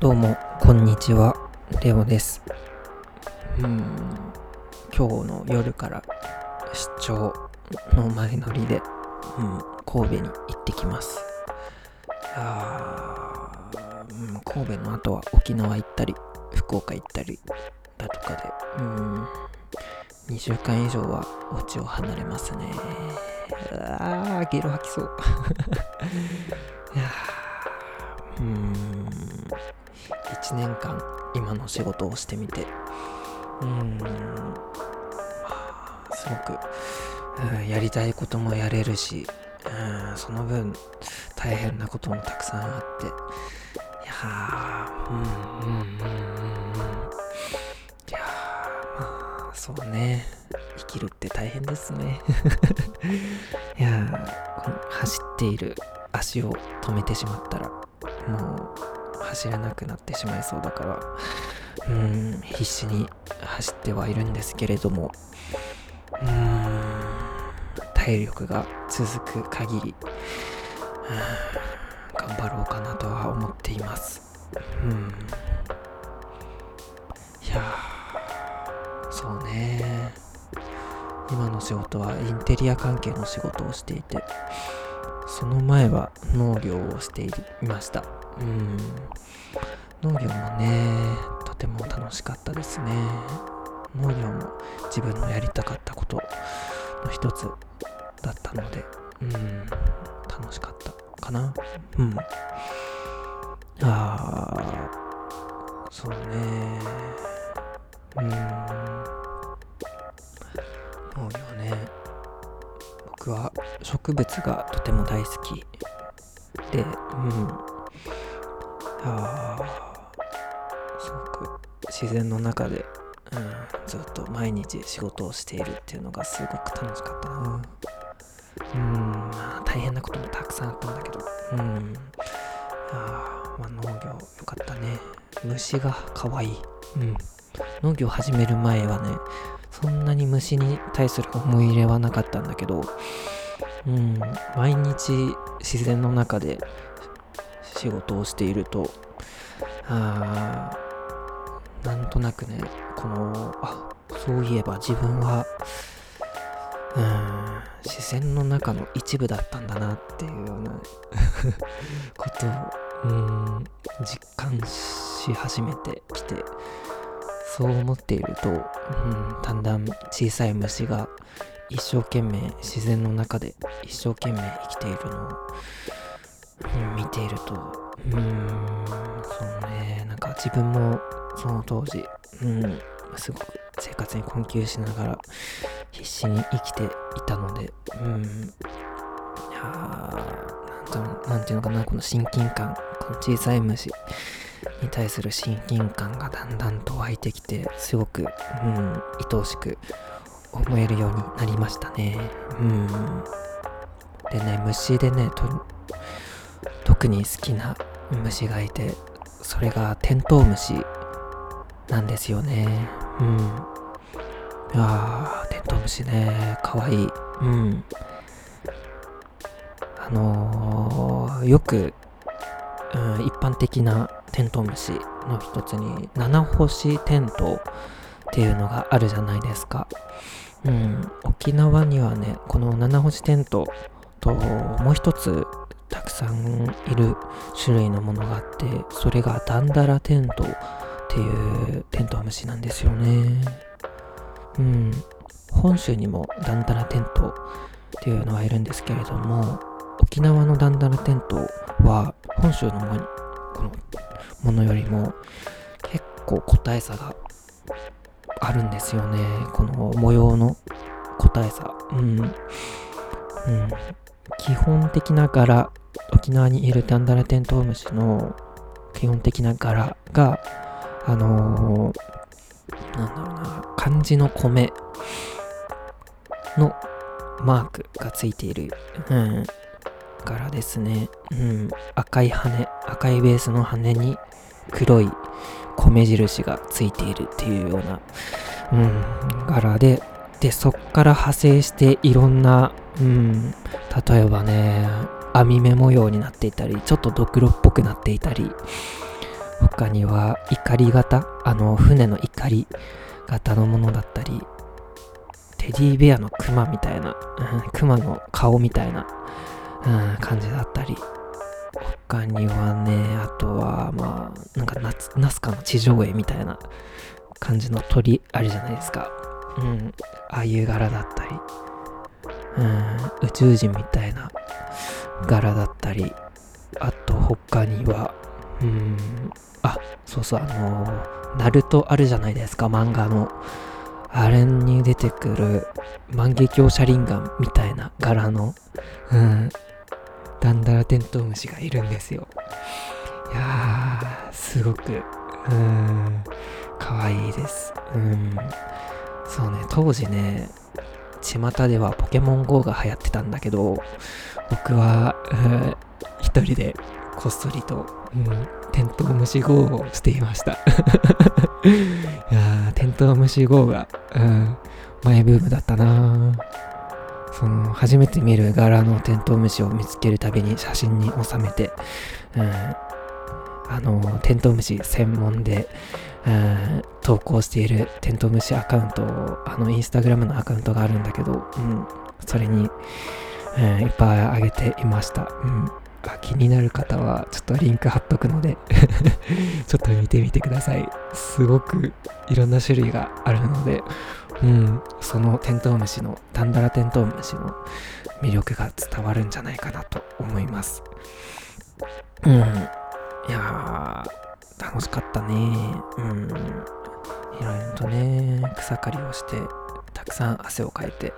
どうも、こんにちは。レオです。うん、今日の夜から出張の前乗りで、うん、神戸に行ってきます。あうん、神戸の後は沖縄行ったり、福岡行ったりだとかで、うん、2週間以上はお家を離れますね。あー、ゲロ吐きそう。いやーうーん1年間今の仕事をしてみて。うーん。まあすごく、やりたいこともやれるし、うん、その分大変なこともたくさんあって。いやーうんうんうんうんうん。いやーまあそうね。生きるって大変ですね。いやーこの走っている足を止めてしまったらもう走れなくなってしまいそうだからうん必死に走ってはいるんですけれどもうん体力が続く限り頑張ろうかなとは思っていますうんいやそうね今の仕事はインテリア関係の仕事をしていてその前は農業をしていました。うん。農業もね、とても楽しかったですね。農業も自分のやりたかったことの一つだったので、うん、楽しかったかな。うん。あー、そうね。うん。農業ね。僕は植物がとても大好きで、うん。ああ、すごく自然の中で、うん、ずっと毎日仕事をしているっていうのがすごく楽しかったな。うん、まあ大変なこともたくさんあったんだけど、うん。ああ、まあ農業よかったね。虫が可愛い。うん。農業始める前はね、そんなに虫に対する思い入れはなかったんだけど、うん、毎日自然の中で仕事をしていると、あーなんとなくね、この、あ、そういえば自分は、うん、自然の中の一部だったんだなっていうような ことを、うん、実感し始めてきて、そう思っていると、うん、だんだん小さい虫が一生懸命自然の中で一生懸命生きているのを、ているとうーんそうねなんか自分もその当時、うん、すごく生活に困窮しながら必死に生きていたのでうんいやーなんとなんていうのかなこの親近感この小さい虫に対する親近感がだんだんと湧いてきてすごく、うん、愛おしく思えるようになりましたね。うん。でね、虫でね、と特に好きな虫がいて、それがテントウムシなんですよね。うん。あ、テントウムシね、かわいい。うん。あのー、よく、うん、一般的なテントウムシの一つに、七星テントっていうのがあるじゃないですか。うん、沖縄にはね、この七星テントともう一つたくさんいる種類のものがあって、それがダンダラテントっていうテントウムシなんですよね。うん、本州にもダンダラテントっていうのはいるんですけれども、沖縄のダンダラテントは本州のもこのものよりも結構個体差があるんですよね。この模様の個体差。うん。うん。基本的な柄、沖縄にいるダンダラテントウムシの基本的な柄が、あのー、なんだろうな、漢字の米のマークがついている、うん、柄ですね。うん。赤い羽、赤いベースの羽に黒い米印がついているっていうような、うん、柄で、で、そっから派生していろんな、うん、例えばね、網目模様になっていたり、ちょっとドクロっぽくなっていたり、他には怒り型あの船の怒り型のものだったりテディベアのクマみたいな、うん、クマの顔みたいな、うん、感じだったり他にはねあとはまあなんかナスカの地上絵みたいな感じの鳥あるじゃないですか。うんああいう柄だったりうん宇宙人みたいな柄だったりあと他にはうんあそうそうあのー、ナルトあるじゃないですか漫画の。あれに出てくる万華鏡車輪ガンみたいな柄のうんダンダラテントウムシがいるんですよ。いやーすごくうん可愛いです。うんそうね当時ね巷ではポケモン GO が流行ってたんだけど僕は、一人でこっそりと、うん、テントウムシ GO をしていました。いや、テントウムシ GO が、うん、マイブームだったな。その、初めて見る柄のテントウムシを見つけるたびに写真に収めて、うん、あの、テントウムシ専門で、うん、投稿しているテントウムシアカウントを、あの、インスタグラムのアカウントがあるんだけど、うん、それに、うん、いっぱいあげていました。うん気になる方はちょっとリンク貼っとくので ちょっと見てみてください。すごくいろんな種類があるので、うん、そのテントウムシの、タンダラテントウムシの魅力が伝わるんじゃないかなと思います。うん。いやー、楽しかったね。うん。いろいろとね、草刈りをして、たくさん汗をかいて、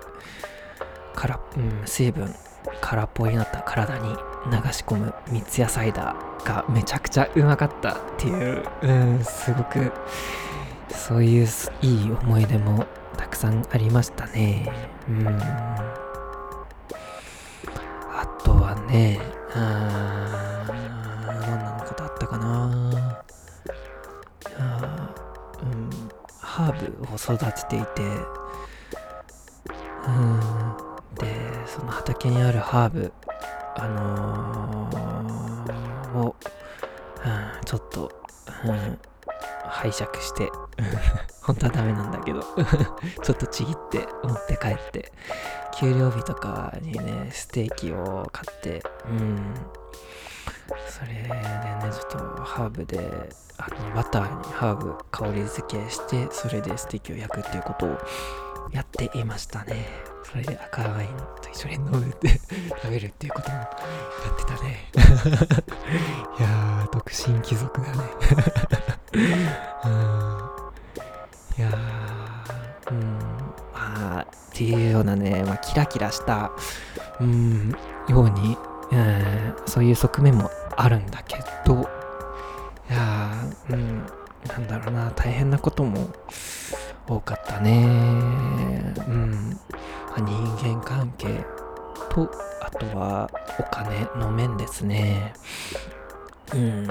から、うん、水分空っぽになった体に流し込む三ツ矢サイダーがめちゃくちゃうまかったっていう、うん、すごくそういういい思い出もたくさんありましたね。うん。あとはね、あどんなことあったかなあ、ハーブを育てていて、うん、でその畑にあるハーブあのー、を、うん、ちょっと、うん、拝借して 本当はダメなんだけど ちょっとちぎって持って帰って給料日とかにねステーキを買ってうん。それでねちょっとハーブであのバターにハーブ香り付けしてそれでステーキを焼くっていうことをやっていましたね。それで赤ワインと一緒に飲めて食べるっていうこともやってたね。いやー独身貴族だね。うん。いやーうん。まあっていうようなね、まあ、キラキラしたうんように、うん、そういう側面もあるんだけどいやうんなんだろうな大変なことも多かったね。うん。人間関係とあとはお金の面ですね。うん。い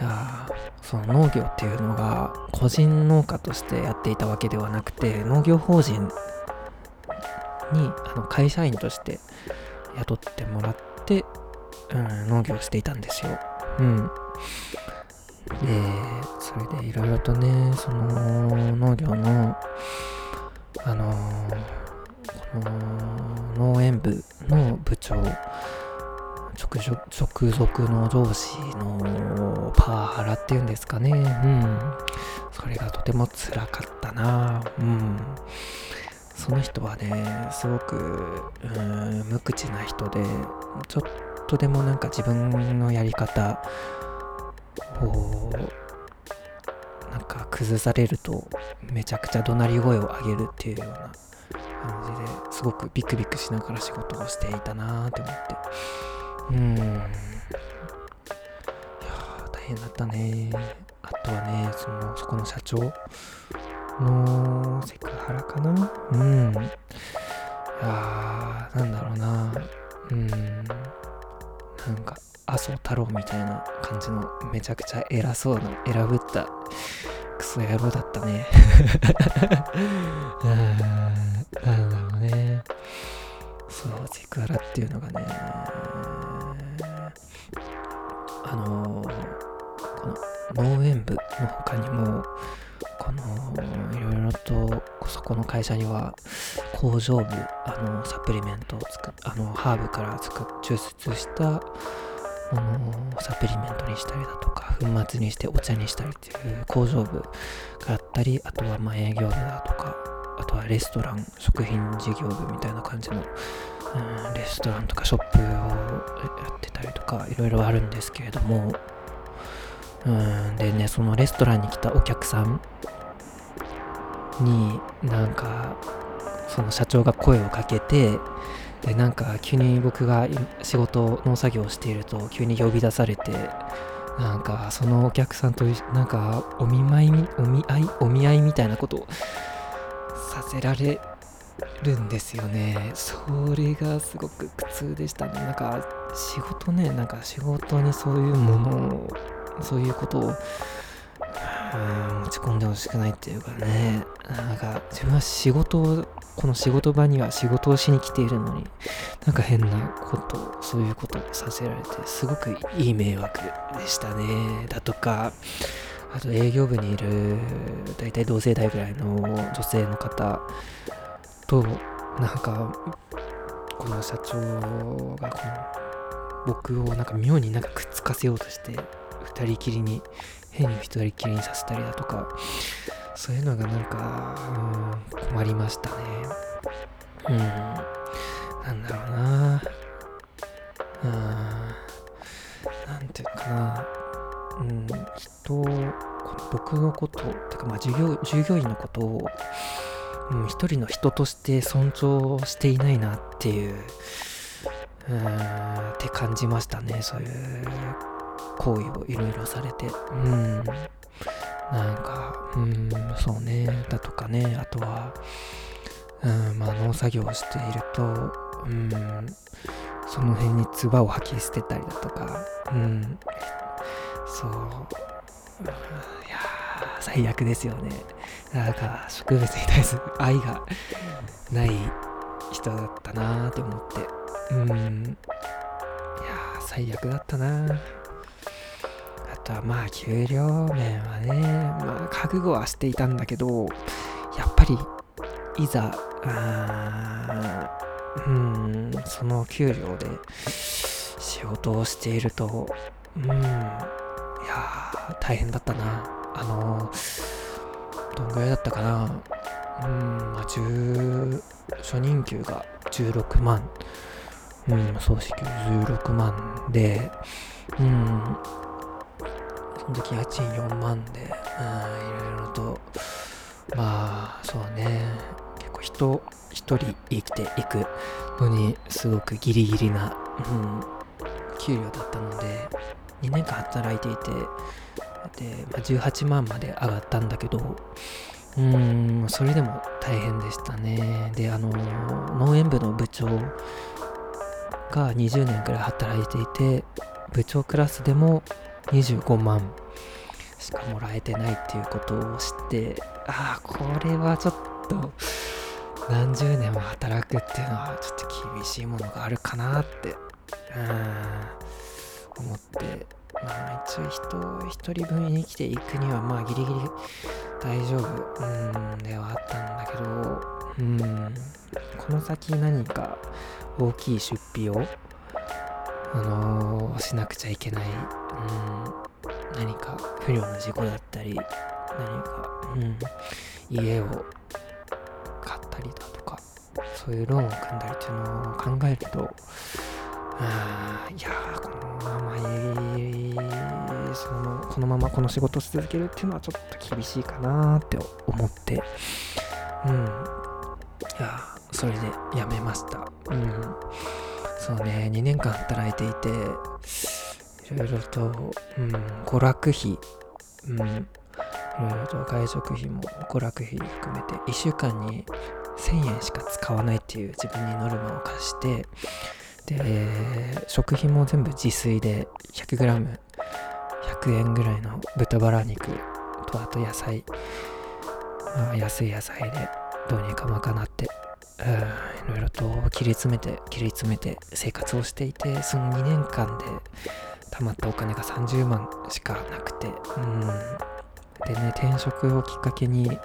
やその農業っていうのが個人農家としてやっていたわけではなくて農業法人にあの会社員として雇ってもらって、うん、農業をしていたんですよ。うん。で、それでいろいろとね、その農業の、あのー農園部の部長直直属の上司のパワハラっていうんですかねうんそれがとても辛かったなうんその人はねすごくうん無口な人でちょっとでもなんか自分のやり方をなんか崩されるとめちゃくちゃ怒鳴り声を上げるっていうような感じですごくビクビクしながら仕事をしていたなーって思って。うん。いや大変だったねあとはねそのそこの社長。のセクハラかな？うん。いやーなんだろうな。うん。なんか麻生太郎みたいな感じのめちゃくちゃ偉そうな選ぶったクソ野郎だったね。なんだろうね。そうセクハラっていうのがねあのこの農園部の他にもこのいろいろとそこの会社には工場部あのサプリメントを作あのハーブから作抽出したあのをサプリメントにしたりだとか粉末にしてお茶にしたりっていう工場部があったりあとはま営業部だとかあとはレストラン食品事業部みたいな感じの、レストランとかショップをやってたりとかいろいろあるんですけれどもうん。でねそのレストランに来たお客さんになんかその社長が声をかけてでなんか急に僕が仕事の作業をしていると急に呼び出されてなんかそのお客さんとなんかお見舞いお見合いお見合いみたいなことをさせられるんですよね。それがすごく苦痛でしたね。なんか仕事ねなんか仕事にそういうものをそういうことを持ち込んでほしくないっていうかね。なんか自分は仕事をこの仕事場には仕事をしに来ているのになんか変なことそういうことをさせられてすごくいい迷惑でしたね。だとかあと営業部にいる大体同世代ぐらいの女性の方となんかこの社長がこの僕をなんか妙になんかくっつかせようとして2人きりに変に2人きりにさせたりだとかそういうのがなんか、うん、困りましたね。うん。なんだろうな。うん。なんていうかな。うん、人、僕のこと、てかまあ従業従業員のことを、うん、一人の人として尊重していないなっていう、うーん、って感じましたね。そういう行為をいろいろされて。うん。なんか、うん、そうね、だとかね、あとは、うん、まあ農作業をしていると、うん、その辺に唾を吐き捨てたりだとか、うん、そう、いや最悪ですよね。なんか植物に対する愛がない人だったなーって思って、うん、いや最悪だったなとはまあ給料面はね、まあ覚悟はしていたんだけど、やっぱりいざ、うん、その給料で仕事をしていると、うん、いや大変だったな。あの、どんぐらいだったかな。うん、まあ、初任給が16万。うん、総支給16万で、うん、その時家賃4万で、うん、いろいろと、まあ、そうね、結構人一人生きていくのに、すごくギリギリな、うん、給料だったので、2年間働いていて、で、まあ、18万まで上がったんだけど、うん、それでも大変でしたね。で、あの、農園部の部長が20年くらい働いていて、部長クラスでも25万。しかもらえてないっていうことを知ってああこれはちょっと何十年も働くっていうのはちょっと厳しいものがあるかなってうん思って。まあ一応人一人分生きていくにはまあギリギリ大丈夫うんではあったんだけどうんこの先何か大きい出費をあのー、しなくちゃいけない、うん、何か不慮の事故だったり、何か、うん、家を買ったりだとか、そういうローンを組んだりっていうのを考えると、あいやこのままそのこのままこの仕事を続けるっていうのはちょっと厳しいかなって思って、うん、いやそれでやめました。うんそうね、2年間働いていて、いろいろと、うん、娯楽費、うん、いろいろと外食費も娯楽費含めて、1週間に1000円しか使わないっていう自分にノルマを課して、で、食費も全部自炊で 100g100 円ぐらいの豚バラ肉とあと野菜、まあ、安い野菜でどうにか賄っていろいろと切り詰めて切り詰めて生活をしていてその2年間で貯まったお金が30万しかなくてうん。でね転職をきっかけに、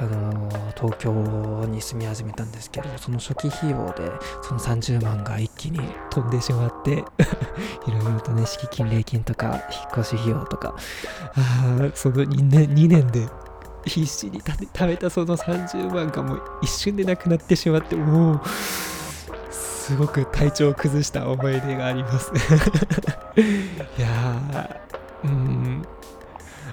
あのー、東京に住み始めたんですけどその初期費用でその30万が一気に飛んでしまって いろいろとね敷金礼金とか引っ越し費用とかあその2年 ,2 年で必死に貯めたその30万がもう一瞬でなくなってしまってもうすごく体調を崩した思い出があります いやーうん。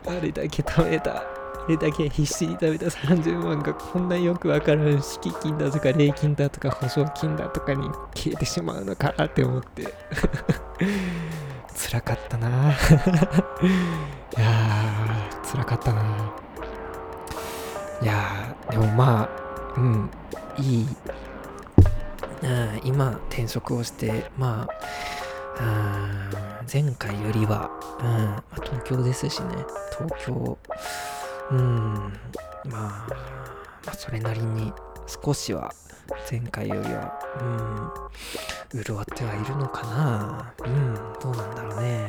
あれだけ貯めたあれだけ必死に貯めた30万がこんなよくわからん敷金だとか礼金だとか保証金だとかに消えてしまうのかなって思って。辛かったな。いやー辛かったな。いやーでもまあうんいい今転職をしてまあ前回よりは、うんまあ、東京ですしね東京うんまあ、まあそれなりに少しは前回よりはうん潤ってはいるのかな。うんどうなんだろうね、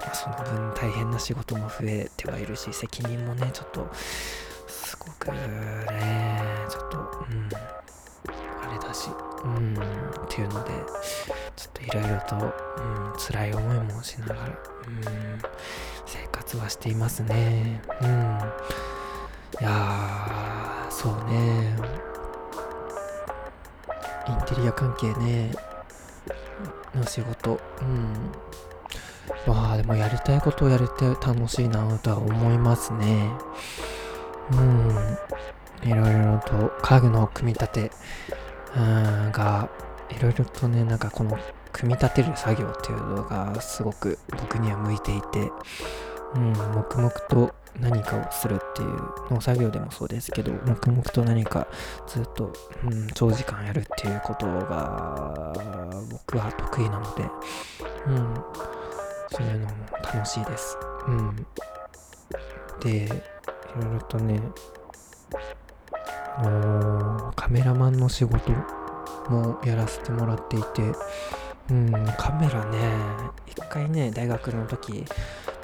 まあ、その分大変な仕事も増えてはいるし責任もねちょっとすごくねちょっとうんあれだし。うん。っていうのでちょっといろいろと、うん、辛い思いもしながら、うん、生活はしていますね。うん。いやそうね。インテリア関係ね。の仕事。うん。まあでもやりたいことをやれて楽しいなとは思いますねうんいろいろと家具の組み立てがいろいろとねなんかこの組み立てる作業っていうのがすごく僕には向いていて、うん、黙々と何かをするっていう農作業でもそうですけど黙々と何かずっと、うん、長時間やるっていうことが僕は得意なので、うん、そういうのも楽しいです。うん、でいろいろとね、カメラマンの仕事もやらせてもらっていて、うん、カメラね、一回ね、大学の時、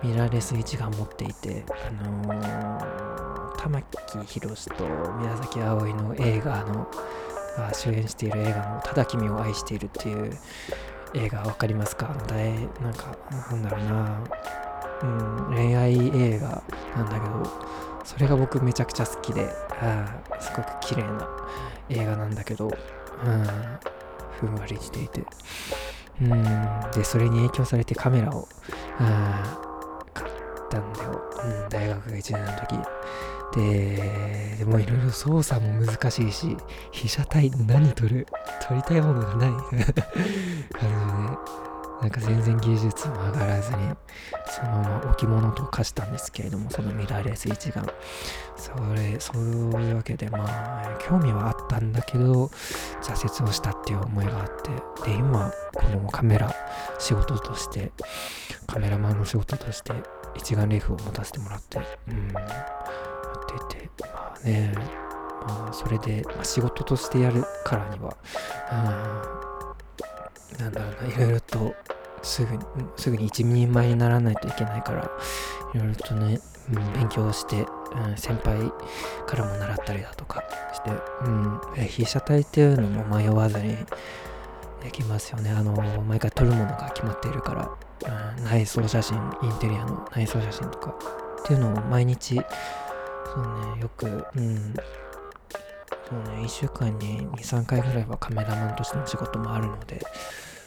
ミラーレス一眼持っていて、あのー、玉木宏と宮崎あおいの映画の、が主演している映画の「ただ君を愛している」っていう映画分かりますか？大なんかなんだろうな、うん、恋愛映画なんだけどそれが僕めちゃくちゃ好きであすごく綺麗な映画なんだけどうん、ふんわりしていて。うん、で、それに影響されてカメラを、うん、買ったんだよ。うん、大学が1年の時。で、でもいろいろ操作も難しいし、被写体何撮る？撮りたいものがない 感じで、ね、なんか全然技術も上がらずに、そのまま置物と化したんですけれども、そのミラーレス一眼。それ、そういうわけで、まあ、興味はあったんだけど、挫折をしたっていう思いがあって、で、今、このカメラ、仕事として、カメラマンの仕事として、一眼レフを持たせてもらって、うん、やってて、まあね、まあ、それで、ま、仕事としてやるからには、うんなんだろうな、いろいろとすぐに、すぐに一人前にならないといけないから、いろいろとね、うん、勉強して、うん、先輩からも習ったりだとかして、うん、被写体っていうのも迷わずにできますよね。あの、毎回撮るものが決まっているから、うん、内装写真、インテリアの内装写真とかっていうのを毎日、そうね、よく、うん、そうね、1週間に2、3回ぐらいはカメラマンとしての仕事もあるので、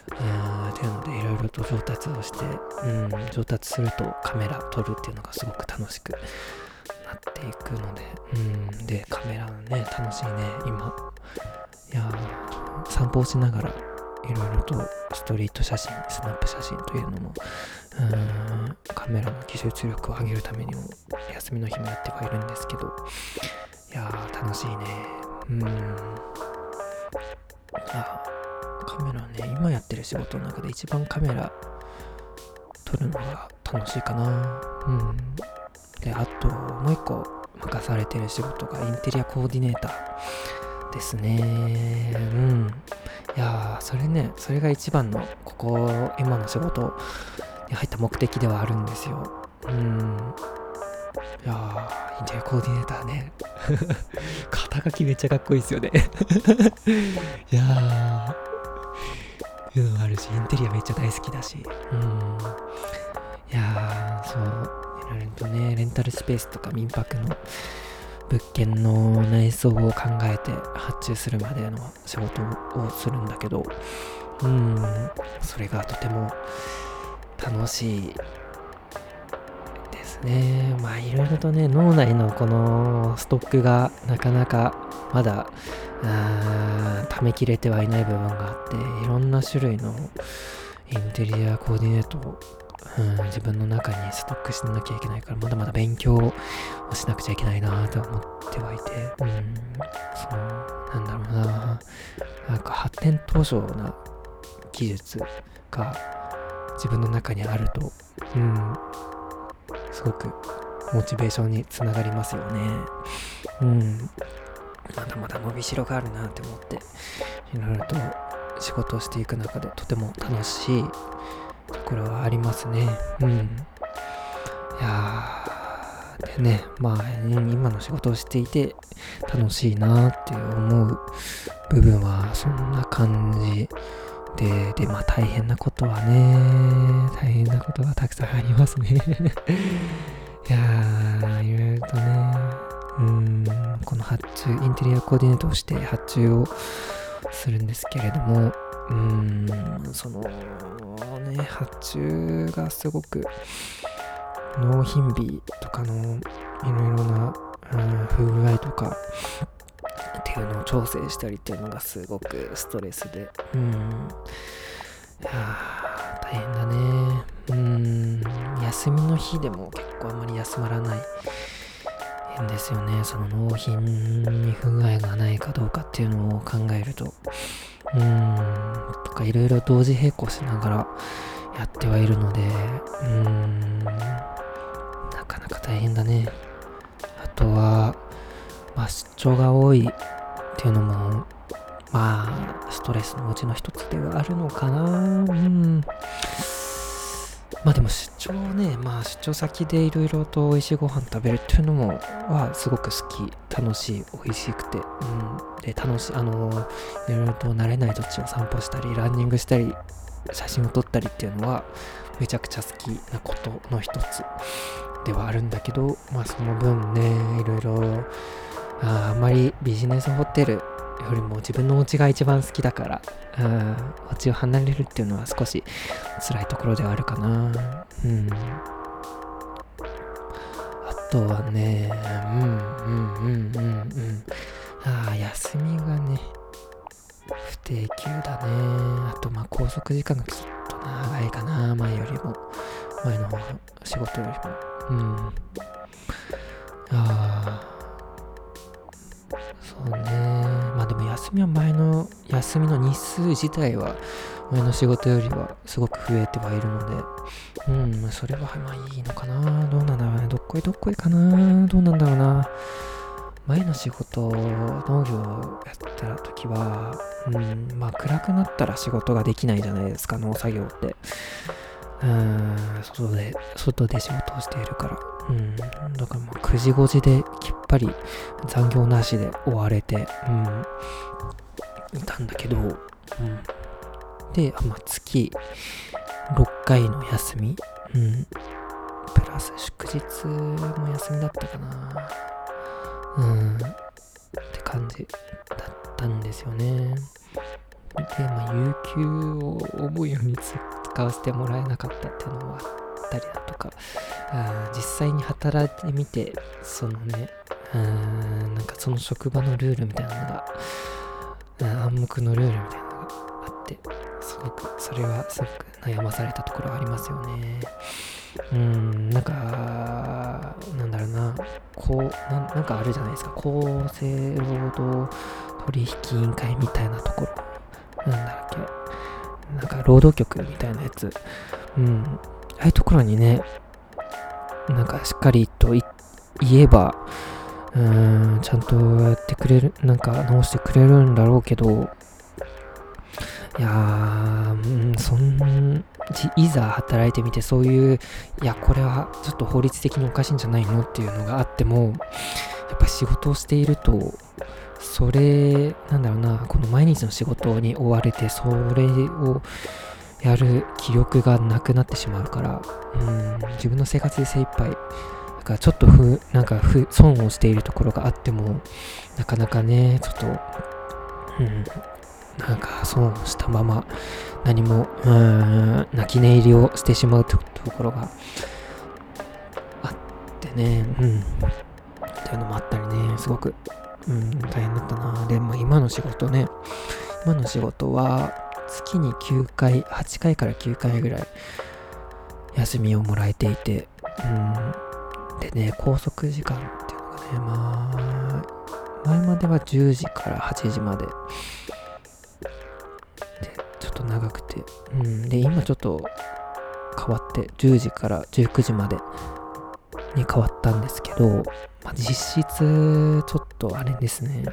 うんっていうのでいろいろと上達をして、うん、上達するとカメラ撮るっていうのがすごく楽しくなっていくので、うん、で、カメラね、楽しいね、今。いや散歩をしながらいろいろとストリート写真、スナップ写真というのも、うんカメラの技術力を上げるためにも休みの日もやってはいるんですけど、いやー、楽しいね。うん。あカメラね今やってる仕事の中で一番カメラ撮るのが楽しいかな。うん。であともう一個任されてる仕事がインテリアコーディネーターですね。うん。いやそれねそれが一番のここ今の仕事に入った目的ではあるんですよ。うん。いやー、インテリアコーディネーターね。肩書きめっちゃかっこいいですよね いやー、うのもあるし、インテリアめっちゃ大好きだし。うん。いやー、そう、いろいろとね、レンタルスペースとか民泊の物件の内装を考えて発注するまでの仕事をするんだけど、うん、それがとても楽しいね。まあいろいろとね、脳内のこのストックがなかなかまだ、溜めきれてはいない部分があって、いろんな種類のインテリアコーディネートをうん、自分の中にストックしなきゃいけないから、まだまだ勉強をしなくちゃいけないなと思ってはいて、うん、その、なんだろうな、なんか発展途上な技術が自分の中にあると、うん、すごくモチベーションにつながりますよね。うん。まだまだ伸びしろがあるなって思って、いろいろと仕事をしていく中でとても楽しいところはありますね。うん。いやー、でね、まあ、今の仕事をしていて楽しいなって思う部分はそんな感じで、で、まあ大変なことはね、大変なことがたくさんありますね。いやー、いろいろとね、うん、この発注、インテリアコーディネートをして発注をするんですけれども、うん、そのね、発注がすごく納品日とかのいろいろな、うん、不具合とかっていうのを調整したりっていうのがすごくストレスで、うん。いや大変だね。うん、休みの日でも結構あんまり休まらないんですよね。その納品に不具合がないかどうかっていうのを考えると。うん、とかいろいろ同時並行しながらやってはいるので、うん、なかなか大変だね。あとは、まあ、出張が多いっていうのも、まあ、ストレスのうちの一つではあるのかな。うん。まあでも出張ね、まあ出張先でいろいろと美味しいご飯食べるっていうのも、はすごく好き、楽しい、美味しくて、うん。で、楽しい、あの、いろいろと慣れない土地を散歩したり、ランニングしたり、写真を撮ったりっていうのは、めちゃくちゃ好きなことの一つではあるんだけど、まあその分ね、いろいろ、ああんまりビジネスホテルよりも自分のお家が一番好きだから、うん、お家を離れるっていうのは少し辛いところではあるかな。うん。あとはね、うんうんうんうんうん。ああ、休みがね、不定休だね。あと、まあ、拘束時間がちょっと長いかな、前よりも。前の仕事よりも。うん。ああ。そうね。まあでも休みは前の、休みの日数自体は前の仕事よりはすごく増えてはいるので、うん、それはまあいいのかな。どうなんだろうね。どっこいどっこいかな。どうなんだろうな。前の仕事、農業やってた時は、うん、まあ暗くなったら仕事ができないじゃないですか、農作業って。うん、外で、外で仕事をしているから。うん、だからまあ9時5時できっぱり残業なしで終われて、うん、いたんだけど、うん。で、まあ、月6回の休み、うん。プラス祝日も休みだったかな。うん。って感じだったんですよね。で、まあ、有給を思うように使わせてもらえなかったっていうのもあったりだとか、あ実際に働いてみて、そのね、うんなんかその職場のルールみたいなのが、暗黙のルールみたいなのがあって、すごく、それはすごく悩まされたところありますよね。うん、なんか、なんだろうな、こうな、なんかあるじゃないですか、厚生労働取引委員会みたいなところ、なんだっけ、なんか労働局みたいなやつ、うん、ああいうところにね、なんかしっかりと言えば、うーん、ちゃんとやってくれる、なんか直してくれるんだろうけど、いやー、うん、そん、いざ働いてみてそういう、いや、これはちょっと法律的におかしいんじゃないのっていうのがあっても、やっぱ仕事をしていると、それ、なんだろうな、この毎日の仕事に追われて、それをやる気力がなくなってしまうから、うん、自分の生活で精一杯、かちょっとふ、なんかふ、損をしているところがあっても、なかなかね、ちょっと、うん、なんか損をしたまま、何も、うん、泣き寝入りをしてしまうところがあってね、うん、っていうのもあったりね、すごくうん、大変だったな。で、ま、今の仕事ね、今の仕事は月に9回、8回から9回ぐらい休みをもらえていて、うん、でね、拘束時間っていうのがね、まあ、前までは10時から8時まで、で、ちょっと長くて、うん、で、今ちょっと変わって10時から19時までに変わったんですけど、まあ、実質、ちょっとあれですね。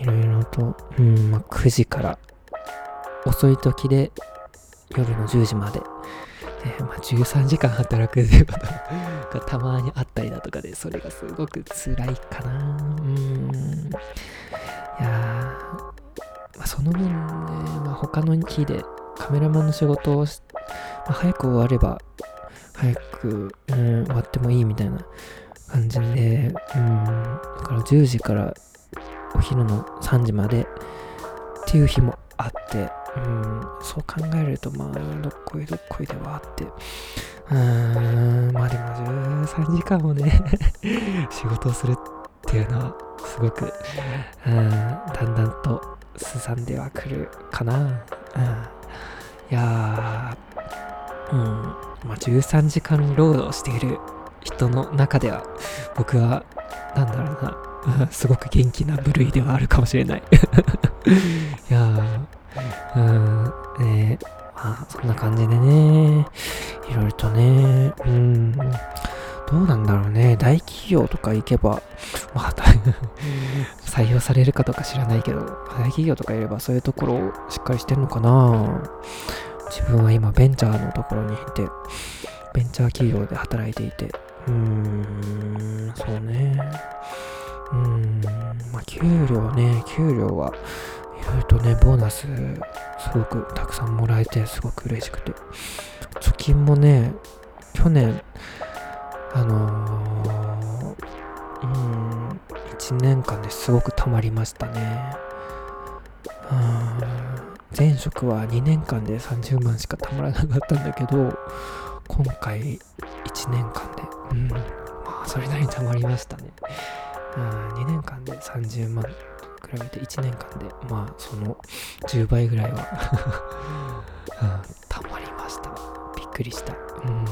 いろいろと、うん、まあ、9時から遅い時で夜の10時ま、でまあ、13時間働くということがたまにあったりだとかで、それがすごく辛いかな。うん。いやまあ、その分ね、まあ、他の日でカメラマンの仕事を、まあ、早く終われば早く、うん、終わってもいいみたいな感じで、うん、だから10時からお昼の3時までっていう日もあって、うん、そう考えると、まあ、どっこいどっこいではあって、うーん、まあでも13時間もね 仕事をするっていうのは、すごく、うん、だんだんとすさんではくるかな。うん、いやー、うん、まあ、13時間労働している人の中では、僕は、なんだろうな、すごく元気な部類ではあるかもしれない。いやー、うん、ね。まあ、そんな感じでね、いろいろとね、うん、どうなんだろうね、大企業とか行けば、まあ、採用されるかとか知らないけど、大企業とかいればそういうところをしっかりしてんのかな。自分は今ベンチャーのところにいて、ベンチャー企業で働いていて、うーん、そうね。うーん、まあ、給料ね、給料はいろいろとね、ボーナスすごくたくさんもらえて、すごく嬉しくて。貯金もね、去年、あのー、うん、1年間ですごく貯まりましたね。前職は2年間で30万しかたまらなかったんだけど、今回1年間で、うん、まあそれなりにたまりましたね。うん、2年間で30万比べて1年間で、まあその10倍ぐらいは、たまりました。びっくりした。うん。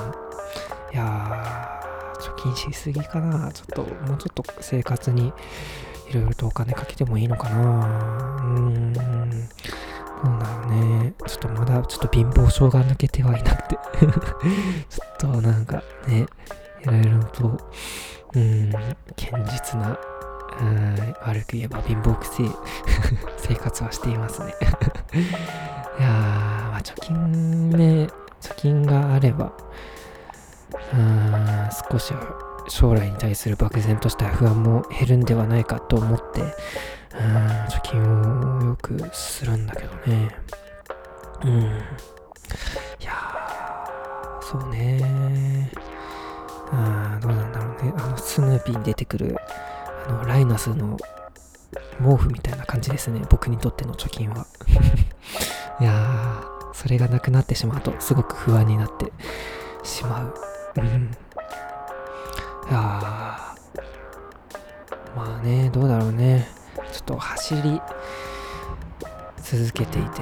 いやー、貯金しすぎかな。ちょっと、もうちょっと生活にいろいろとお金かけてもいいのかな。うん。そうだよね。ちょっとまだちょっと貧乏症が抜けてはいなくて ちょっとなんかね、いろいろと、うん、堅実な、うん、悪く言えば貧乏くせえ 生活はしていますね いやー、まあ、貯金ね、貯金があれば、うん、少しは将来に対する漠然とした不安も減るんではないかと思って、うん、貯金をよくするんだけどね。うん。いやー、そうねあどうなんだろうね。あの、スヌーピーに出てくる、の、ライナスの毛布みたいな感じですね。僕にとっての貯金は。いやー、それがなくなってしまうと、すごく不安になってしまう。うん。いやー、まあね、どうだろうね。ちょっと走り続けていて、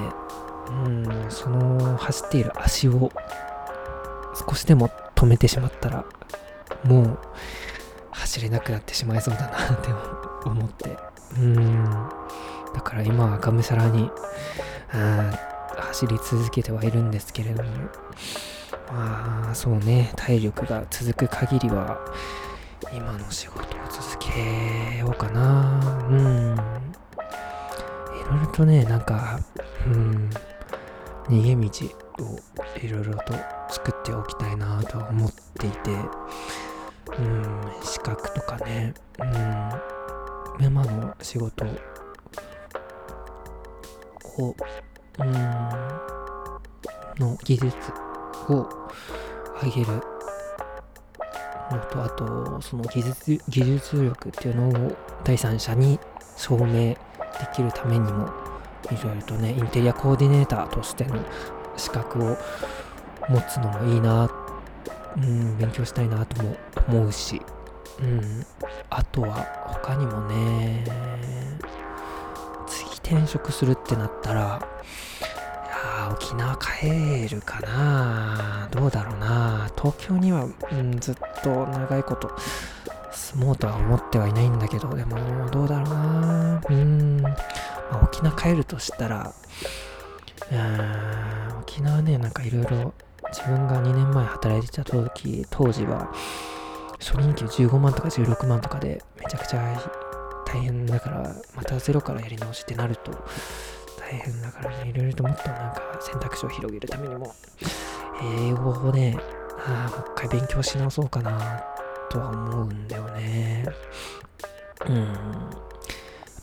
うん、その走っている足を少しでも止めてしまったら、もう走れなくなってしまいそうだなって思って、うん、だから今はがむしゃらに、走り続けてはいるんですけれども、まあ、そうね、体力が続く限りは、今の仕事を続けようかな。うん。いろいろとね、なんか、うん、逃げ道をいろいろと作っておきたいなと思っていて、うん、資格とかね、うん、今の仕事。を、うん、の技術を上げる。のと、あと、その技術、技術力っていうのを第三者に証明できるためにも、いろいろとね、インテリアコーディネーターとしての資格を持つのもいいな、うん、勉強したいなとも思うし、うん、あとは他にもね、次転職するってなったら、沖縄帰るかな。どうだろうな。東京には、うん、ずっと長いこと住もうとは思ってはいないんだけど、でもどうだろうな。うん、まあ、沖縄帰るとしたら、うん、沖縄ね、なんかいろいろ自分が2年前働いてた時、当時は初任給15万とか16万とかでめちゃくちゃ大変だから、またゼロからやり直しってなると、大変だから、いろいろともっとなんか選択肢を広げるためにも、英語をね、あもう一回勉強し直そうかなとは思うんだよね。うん。やっ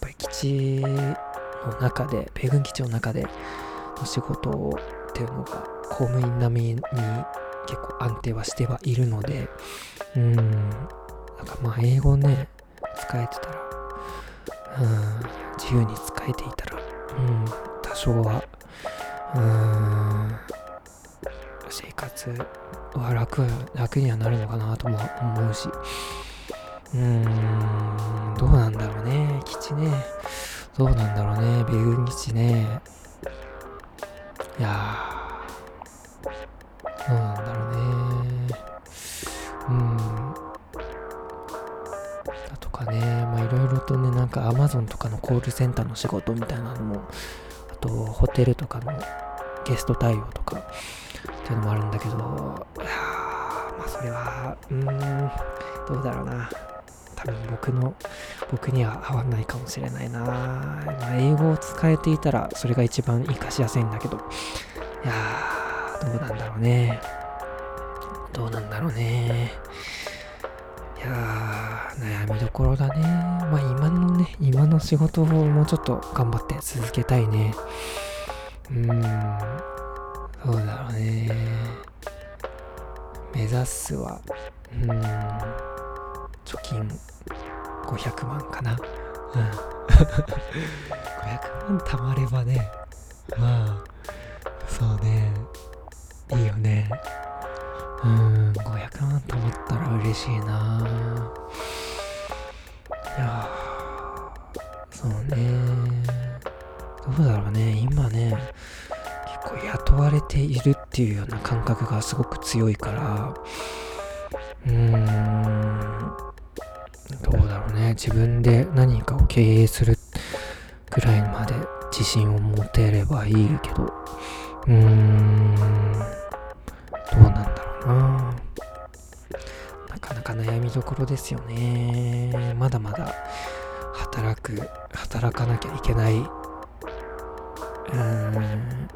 ぱり基地の中で、米軍基地の中での仕事っていうのが公務員並みに結構安定はしてはいるので、うん。なんかまあ英語ね、使えてたら、うん、自由に使えていたらうん、多少は、うん、生活は楽、楽にはなるのかなとも思うし、うん、どうなんだろうね、基地ね。どうなんだろうね、米軍基地ね。いやー、どうなんだろうね。うん。だとかね、まあいろいろとね、なんか Amazon とかのコールセンターの仕事みたいなのも、あとホテルとかのゲスト対応とかっていうのもあるんだけど、いや、まあそれは、うーん、どうだろうな。多分僕の、僕には合わないかもしれないな。まあ、英語を使えていたらそれが一番活かしやすいんだけど、いやー、どうなんだろうね。どうなんだろうね。いやー、悩みどころだね。まあ今のね、今の仕事をもうちょっと頑張って続けたいね。うーん、そうだろうね。目指すは、うーん、貯金500万かな。うん。500万貯まればね、まあ、そうね、いいよね。うーん、500万と思ったら嬉しいな。いやそうね。どうだろうね。今ね結構雇われているっていうような感覚がすごく強いから。うーん。どうだろうね。自分で何かを経営するぐらいまで自信を持てればいいけど。うーん。なん。なかなか悩みどころですよね。まだまだ働く働かなきゃいけないうーん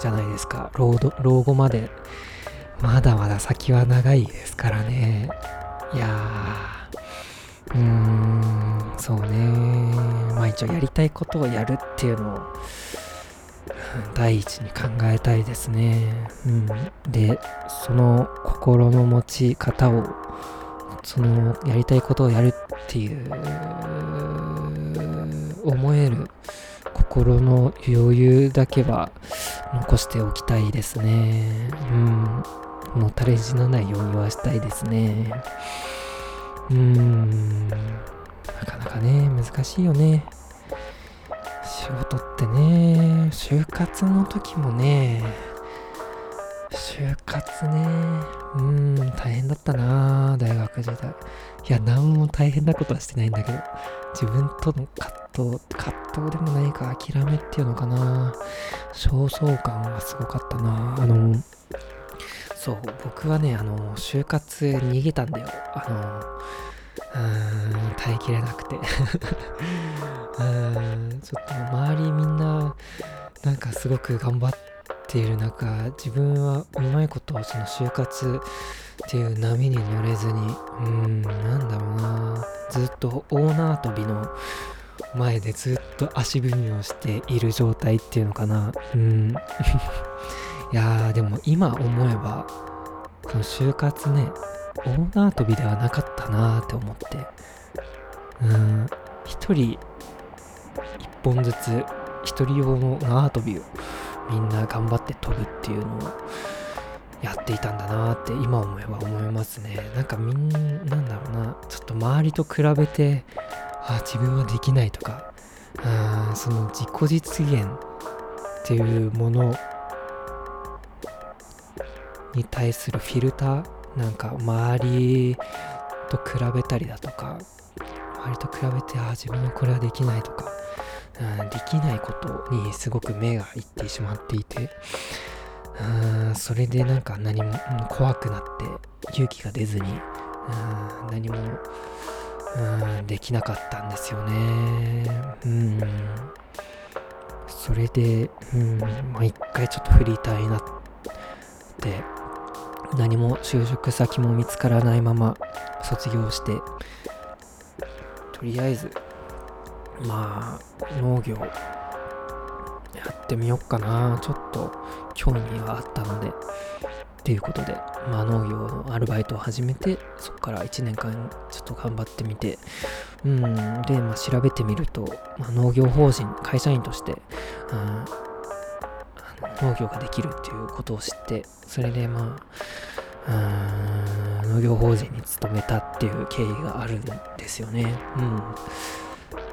じゃないですか。老老後までまだまだ先は長いですからね。いやーうーんそうね。まあ一応やりたいことをやるっていうのを第一に考えたいですね。うん、で、その心の持ち方を、そのやりたいことをやるっていう思える心の余裕だけは残しておきたいですね。うん。もたれ死なないようにはしたいですね。うん。なかなかね、難しいよね。仕事ってね、就活の時もね、就活ね、うん、大変だったな大学時代。いや、何も大変なことはしてないんだけど、自分との葛藤、葛藤でもないか、諦めっていうのかな焦燥感はすごかったなあの、そう、僕はね、あの、就活逃げたんだよ。あの、うん耐えきれなくて。うんちょっと周りみんななんかすごく頑張っている中自分はうまいことその就活っていう波に乗れずにうんなんだろうな。ずっと大縄跳びの前でずっと足踏みをしている状態っていうのかな。うん。いやでも今思えばその就活ね大縄跳びではなかったなーって思って。うん。一人一本ずつ一人用の縄跳びをみんな頑張って飛ぶっていうのをやっていたんだなって今思えば思いますね。なんかみんななんだろうな。ちょっと周りと比べてあ自分はできないとかあその自己実現っていうものに対するフィルターなんか周りと比べたりだとか周りと比べてああ自分はこれはできないとか、うん、できないことにすごく目がいってしまっていてうんそれでなんか何も怖くなって勇気が出ずにうん何もうんできなかったんですよね。うん。それでうんまあ一回ちょっとフリーターになって何も就職先も見つからないまま卒業してとりあえずまあ農業やってみよっかな。ちょっと興味があったのでっていうことで、まあ、農業のアルバイトを始めてそこから1年間ちょっと頑張ってみてうんで、まあ、調べてみると、まあ、農業法人会社員として、うん農業ができるっていうことを知ってそれでまあ農業法人に勤めたっていう経緯があるんですよね。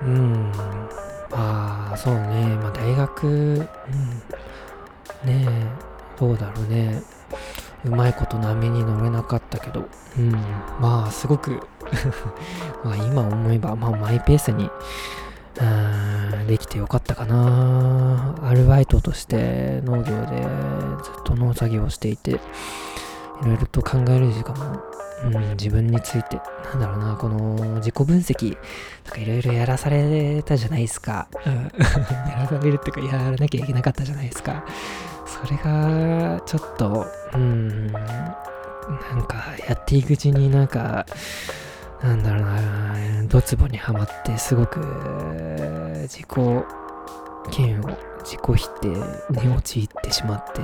うん。うん。まあそうね。まあ大学うん。ねえどうだろうね。うまいこと波に乗れなかったけどうん。まあすごく まあ今思えばまあマイペースにできてよかったかな。アルバイトとして農業でずっと農作業をしていていろいろと考える時間も、うん、自分についてなんだろうなこの自己分析なんかいろいろやらされたじゃないですか、うん、やらされるっていうかやらなきゃいけなかったじゃないですか。それがちょっとうんなんかやっていくうちになんかなんだろうな、ドツボにはまってすごく自己嫌悪、自己否定に陥ってしまって、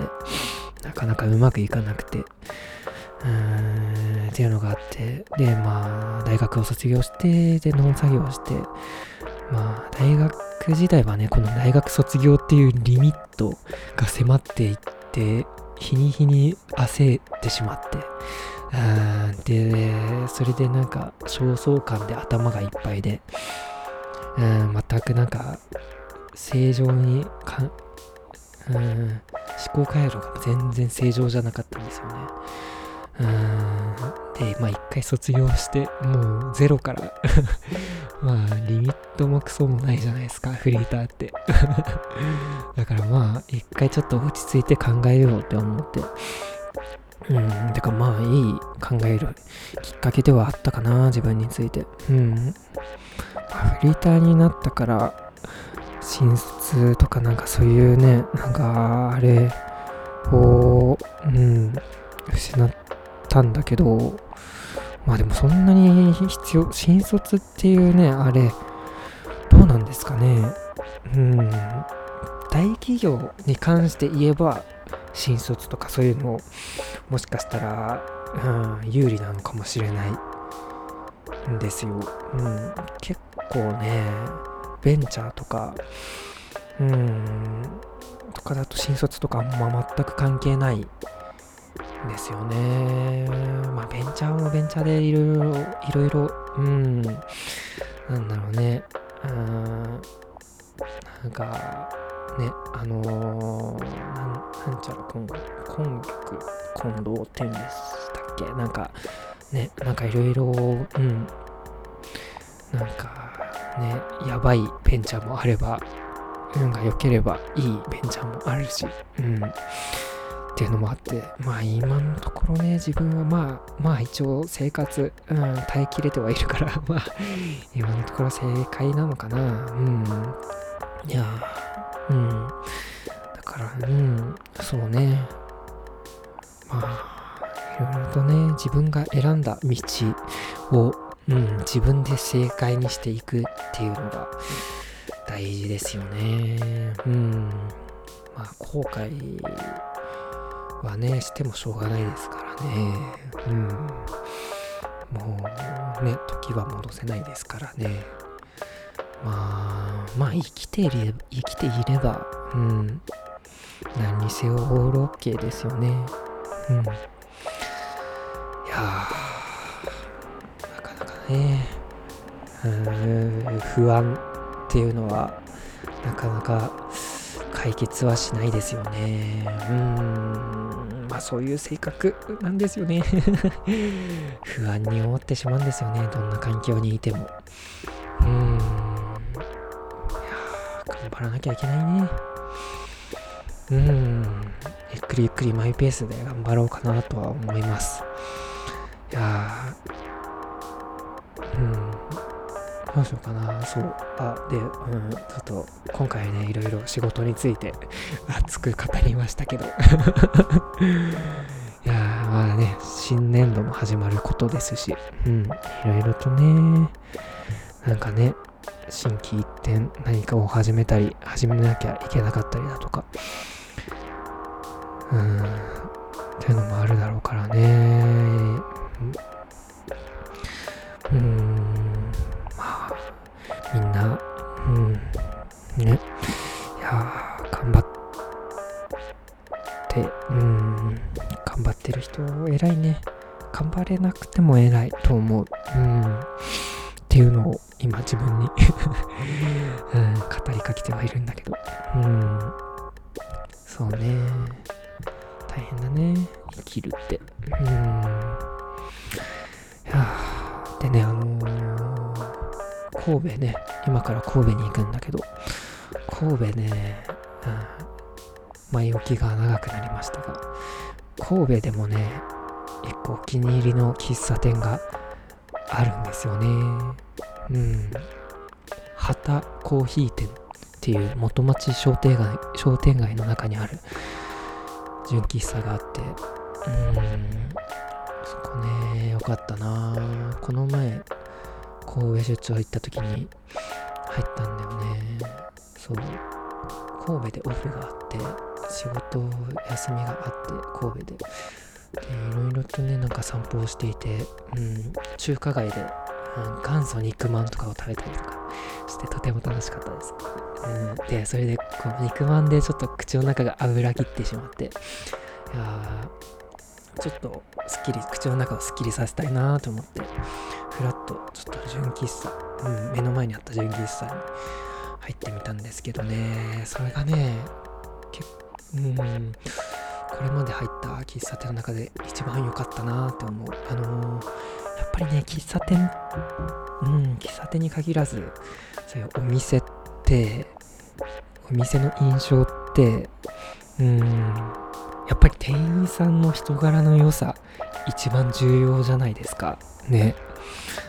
なかなかうまくいかなくて、うん、っていうのがあって、で、まあ、大学を卒業して、で、農作業をして、まあ、大学時代はね、この大学卒業っていうリミットが迫っていって、日に日に焦ってしまって、で、それでなんか焦燥感で頭がいっぱいで、うん、全くなんか正常にか、うん、思考回路が全然正常じゃなかったんですよね。うん、で、まあ一回卒業して、もうゼロから まあリミットもクソもないじゃないですか、フリーターって。だからまあ一回ちょっと落ち着いて考えようって思って、うん、てかまあいい考えるきっかけではあったかな、自分について。うん。フリーターになったから、新卒とかなんかそういうね、なんかあれを、うん、失ったんだけど、まあでもそんなに必要、新卒っていうね、あれ、どうなんですかね。うん。大企業に関して言えば、新卒とかそういうのもしかしたら、うん、有利なのかもしれないんですよ。うん、結構ね、ベンチャーとか、うん、とかだと新卒とかま全く関係ないですよね。まあ、ベンチャーもベンチャーでいろいろ、いろいろ、うん、なんだろうね。うん、なんか、ね、あのー、なんなんちゃら今今曲近藤天でしたっけ？なんか、ね、なんかいろいろ、うん、なんかね、やばいベンチャーもあれば、運が良ければいいベンチャーもあるし、うん。っっていうのもあってまあ今のところね自分はまあまあ一応生活、うん、耐えきれてはいるから まあ今のところ正解なのかな？うん。いやうん。だからうん。そうね。まあいろいろとね自分が選んだ道を、うん、自分で正解にしていくっていうのが大事ですよね。うん。まあ後悔はねしてもしょうがないですからね。うん。もうね時は戻せないですからね。まあまあ生きていれば生きていればうん。何にせよオールオッケーですよね。うん。いやなかなかねうん不安っていうのはなかなか解決はしないですよね。うん。まあそういう性格なんですよね。不安に思ってしまうんですよね。どんな環境にいても。うん。頑張らなきゃいけないね。うん。ゆっくりゆっくりマイペースで頑張ろうかなとは思います。いやうん。どうしようかな。そう。あでうん。ちょっと今回ねいろいろ仕事について 熱く語りましたけど。いやまあね新年度も始まることですし。うん。いろいろとね。なんかね心機一転何かを始めたり始めなきゃいけなかったりだとか。うん。っていうのもあるだろうからね。うん。まあみんなうん。ね。いや頑張ってうん。頑張ってる人偉いね。頑張れなくても偉いと思う。うん。っていうのを今自分に。うん、語りかけてはいるんだけど。うん。そうね。大変だね。生きるって。うん。いやでねあのー、神戸ね。今から神戸に行くんだけど。神戸ね、うん、前置きが長くなりましたが。神戸でもね一個お気に入りの喫茶店があるんですよねうん。旗コーヒー店っていう元町商店街商店街の中にある純喫茶があってうん。そこねよかったな。この前神戸出張行った時に入ったんだよね。そう。神戸でオフがあって仕事休みがあって神戸で。でいろいろとねなんか散歩をしていて、うん、中華街で、元祖肉まんとかを食べたりとかしてとても楽しかったです、うん、でそれでこの肉まんでちょっと口の中が油切ってしまって。いやちょっとすっきり口の中をすっきりさせたいなと思ってふらっとちょっと純喫茶、うん、目の前にあった純喫茶に入ってみたんですけどね。それがね結うんこれまで入った喫茶店の中で一番良かったなって思う。あのー、やっぱりね喫茶店。うん喫茶店に限らずそういうお店ってお店の印象ってうんやっぱり店員さんの人柄の良さ一番重要じゃないですか。ね。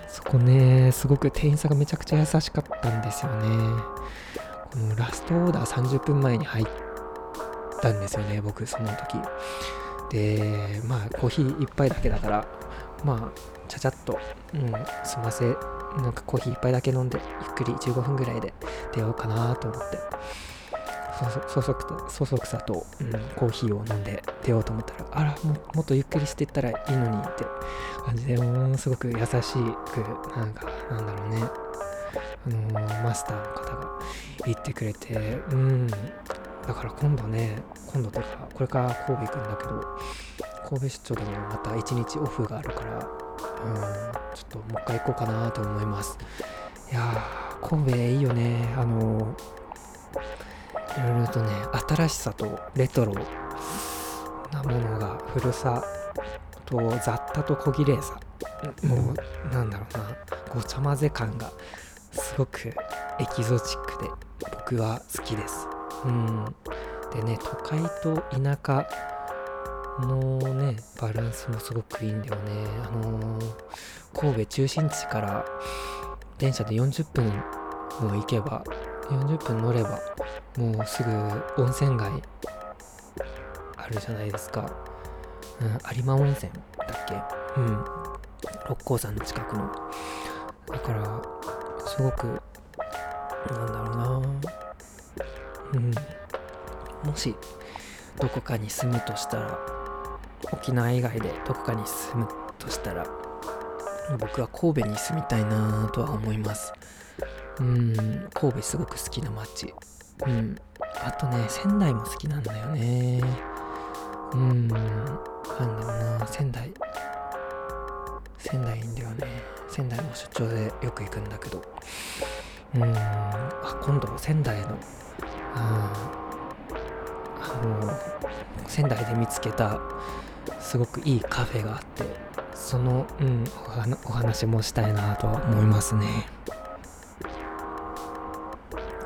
そこねすごく店員さんがめちゃくちゃ優しかったんですよね。このラストオーダー30分前に入ったんですよね僕その時。でまあコーヒー1杯だけだからまあちゃちゃっと、うん、済ませなんかコーヒー1杯だけ飲んでゆっくり15分ぐらいで出ようかなと思って。そそそそくさと、うん、コーヒーを飲んで出ようと思ったらあらももっとゆっくりしていったらいいのにって感じでものすごく優しくなんかなんだろうね。あのー、マスターの方が言ってくれてうん。だから今度ね今度とかこれから神戸行くんだけど神戸出張でもまた一日オフがあるからうんちょっともう一回行こうかなと思います。いやー神戸いいよね。あのいろいろとね新しさとレトロなものが古さと雑多と小綺麗さ。もうなんだろうな。ごちゃ混ぜ感がすごくエキゾチックで僕は好きです。うん。でね都会と田舎のねバランスもすごくいいんだよね。あのー、神戸中心地から電車で40分も行けば40分乗ればもうすぐ温泉街あるじゃないですか、うん、有馬温泉だっけ？うん。六甲山の近くの。だからすごくなんだろうな。うん。もしどこかに住むとしたら沖縄以外でどこかに住むとしたら僕は神戸に住みたいなとは思います。うん神戸すごく好きな街。うんあとね仙台も好きなんだよね。うんなんだろうな。仙台。仙台いいんだよね。仙台の出張でよく行くんだけど。うんあ今度仙台のあの仙台で見つけたすごくいいカフェがあってその、うん、お話もしたいなとは思いますね。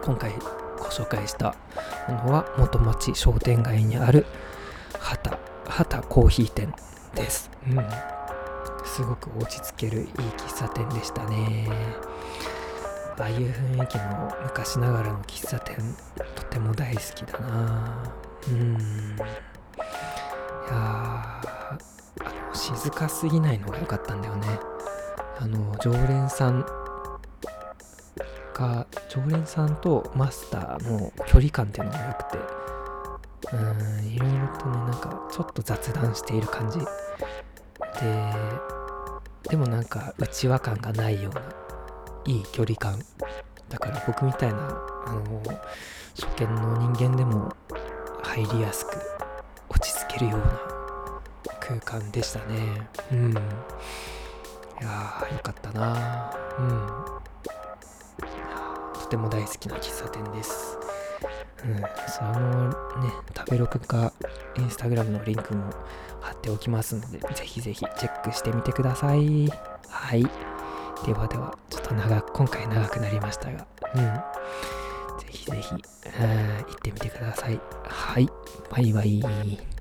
今回ご紹介したのは元町商店街にある畑畑コーヒー店です、うん、すごく落ち着けるいい喫茶店でしたね。ああいう雰囲気の昔ながらの喫茶店とても大好きだな。うん。いやあの静かすぎないのが良かったんだよね。あの常連さんが常連さんとマスターの距離感っていうのが良くてうんいろいろとねなんかちょっと雑談している感じ。ででもなんか内輪感がないようないい距離感。だから僕みたいなあの初見の人間でも入りやすくけるような空間でしたねうんいやーよかったなうんとても大好きな喫茶店ですうん、そのね、食べログかインスタグラムのリンクも貼っておきますので、ぜひぜひチェックしてみてください。はい。ではでは、ちょっと長く、今回長くなりましたが、うん。ぜひぜひ、行ってみてください。はい。バイバイ。